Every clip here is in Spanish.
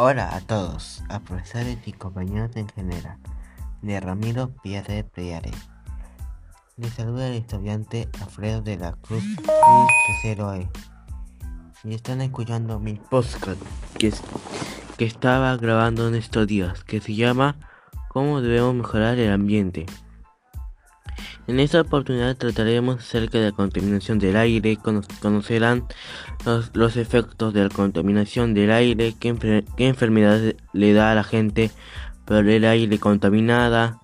Hola a todos, a profesores y compañeros en general, de Ramiro Pierre Priare. Les saluda el estudiante Alfredo de la Cruz Tercero E. Y están escuchando mi podcast que, que estaba grabando en estos días, que se llama ¿Cómo debemos mejorar el ambiente? En esta oportunidad trataremos acerca de la contaminación del aire, conocerán los, efectos de la contaminación del aire, qué, enfermedades le da a la gente por el aire contaminada,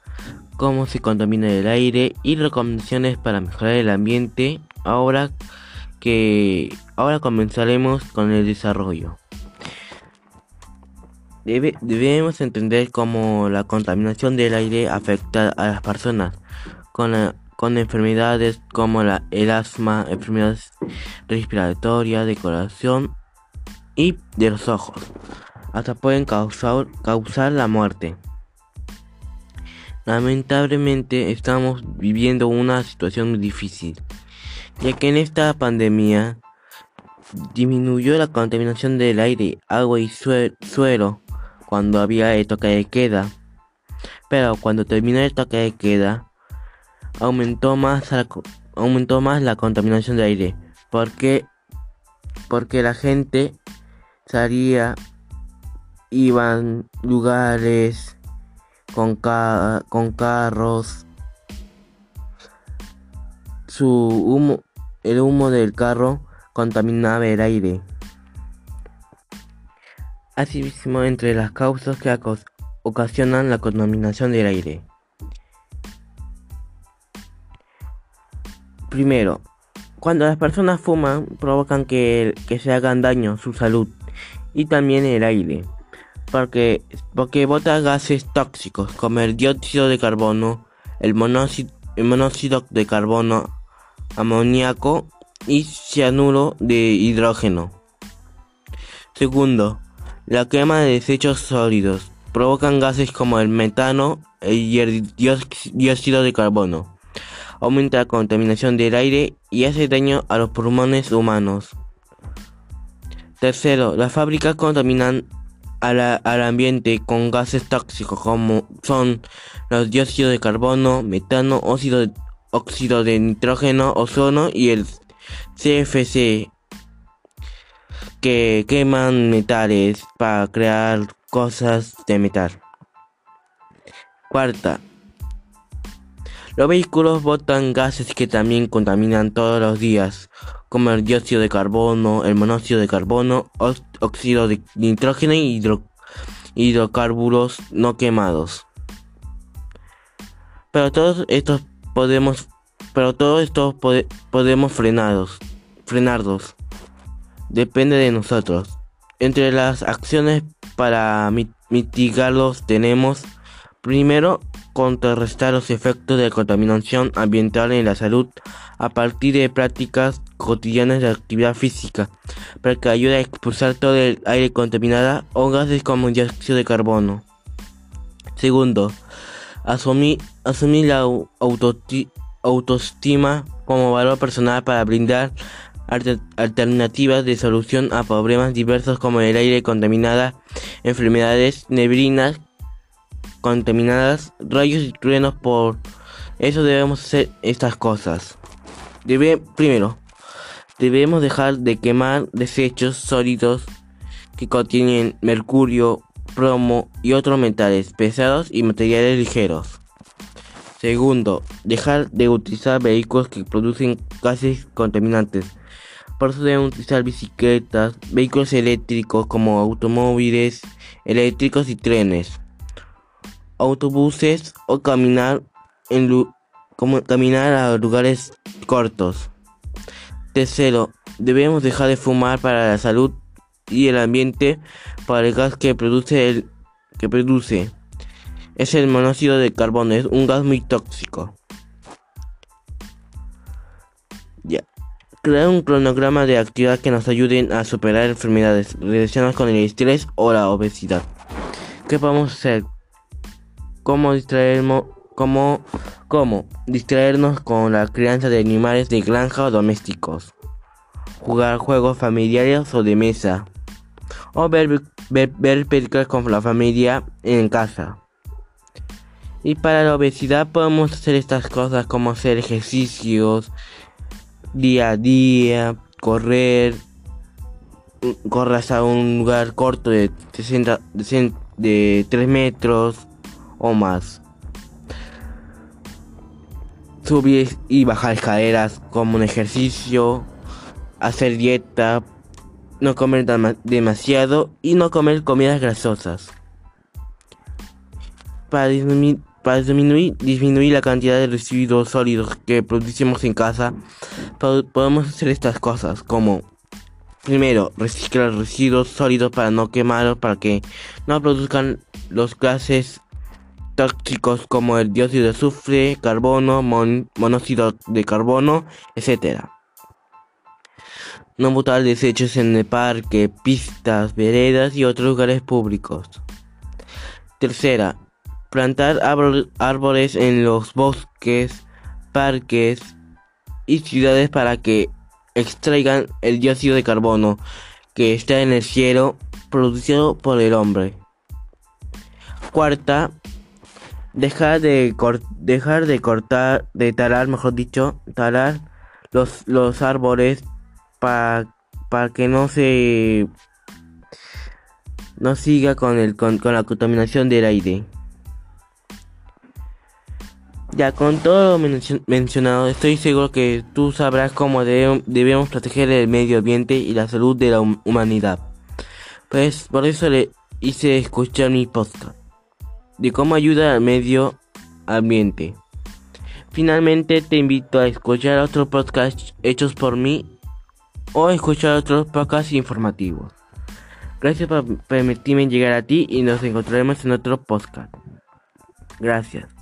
cómo se contamina el aire y recomendaciones para mejorar el ambiente. Ahora que ahora comenzaremos con el desarrollo. debemos entender cómo la contaminación del aire afecta a las personas con, con enfermedades como la, el asma, enfermedades respiratorias, de corazón y de los ojos. Hasta pueden causar, causar la muerte. Lamentablemente estamos viviendo una situación muy difícil, ya que en esta pandemia disminuyó la contaminación del aire, agua y suelo cuando había el toque de queda. Pero cuando terminó el toque de queda, aumentó más la, aumentó más la contaminación de aire. Porque porque la gente salía iban lugares con, con carros. Su humo el humo del carro contaminaba el aire. Asimismo entre las causas que ocasionan la contaminación del aire Primero, cuando las personas fuman provocan que, se hagan daño su salud y también el aire, porque, porque bota gases tóxicos como el dióxido de carbono, el monóxido, el monóxido de carbono, amoníaco y cianuro de hidrógeno. Segundo, la quema de desechos sólidos provocan gases como el metano y el dióxido de carbono aumenta la contaminación del aire y hace daño a los pulmones humanos. Tercero, las fábricas contaminan al ambiente con gases tóxicos como son los dióxidos de carbono, metano, óxido de, óxido de nitrógeno, ozono y el CFC que queman metales para crear cosas de metal. Cuarta, los vehículos botan gases que también contaminan todos los días, como el dióxido de carbono, el monóxido de carbono, óxido de nitrógeno y hidrocarburos no quemados. Pero todos estos podemos, pero todos estos podemos frenarlos, frenarlos. Depende de nosotros. Entre las acciones para mitigarlos tenemos primero contrarrestar los efectos de la contaminación ambiental en la salud a partir de prácticas cotidianas de actividad física, para que ayude a expulsar todo el aire contaminado o gases como dióxido de carbono. Segundo, asumir, asumir la autoestima como valor personal para brindar alternativas de solución a problemas diversos como el aire contaminado, enfermedades neblinas, contaminadas, rayos y truenos por eso debemos hacer estas cosas. Primero, debemos dejar de quemar desechos sólidos que contienen mercurio, plomo y otros metales pesados y materiales ligeros. Segundo, dejar de utilizar vehículos que producen gases contaminantes. Por eso debemos utilizar bicicletas, vehículos eléctricos como automóviles eléctricos y trenes autobuses o caminar, en como caminar a lugares cortos. Tercero, debemos dejar de fumar para la salud y el ambiente para el gas que produce el que produce. Es el monóxido de carbono, es un gas muy tóxico. Ya. Crear un cronograma de actividad que nos ayuden a superar enfermedades relacionadas con el estrés o la obesidad. ¿Qué podemos hacer? Cómo distraernos, cómo, cómo distraernos con la crianza de animales de granja o domésticos, jugar juegos familiares o de mesa, o ver ver, ver películas con la familia en casa. Y para la obesidad podemos hacer estas cosas como hacer ejercicios día a día, correr, corras a un lugar corto de, 60, de 3 metros o más. Subir y bajar escaleras como un ejercicio, hacer dieta, no comer demasiado y no comer comidas grasosas. Para para disminuir, disminuir la cantidad de residuos sólidos que producimos en casa, podemos hacer estas cosas como Primero, reciclar residuos sólidos para no quemarlos, para que no produzcan los gases tóxicos como el dióxido de azufre, carbono, monóxido de carbono, etc. No botar desechos en el parque, pistas, veredas y otros lugares públicos. Tercera, plantar árboles en los bosques, parques y ciudades para que extraigan el dióxido de carbono que está en el cielo producido por el hombre. Cuarta, dejar de, dejar de cortar, de talar, mejor dicho, talar los, los árboles para que no se no siga con, el, con la contaminación del aire. Ya con todo lo mencionado, estoy seguro que tú sabrás cómo debemos proteger el medio ambiente y la salud de la humanidad. Pues por eso le hice escuchar mi podcast de cómo ayuda al medio ambiente. Finalmente te invito a escuchar otros podcasts hechos por mí o escuchar otros podcasts informativos. Gracias por permitirme llegar a ti y nos encontraremos en otro podcast. Gracias.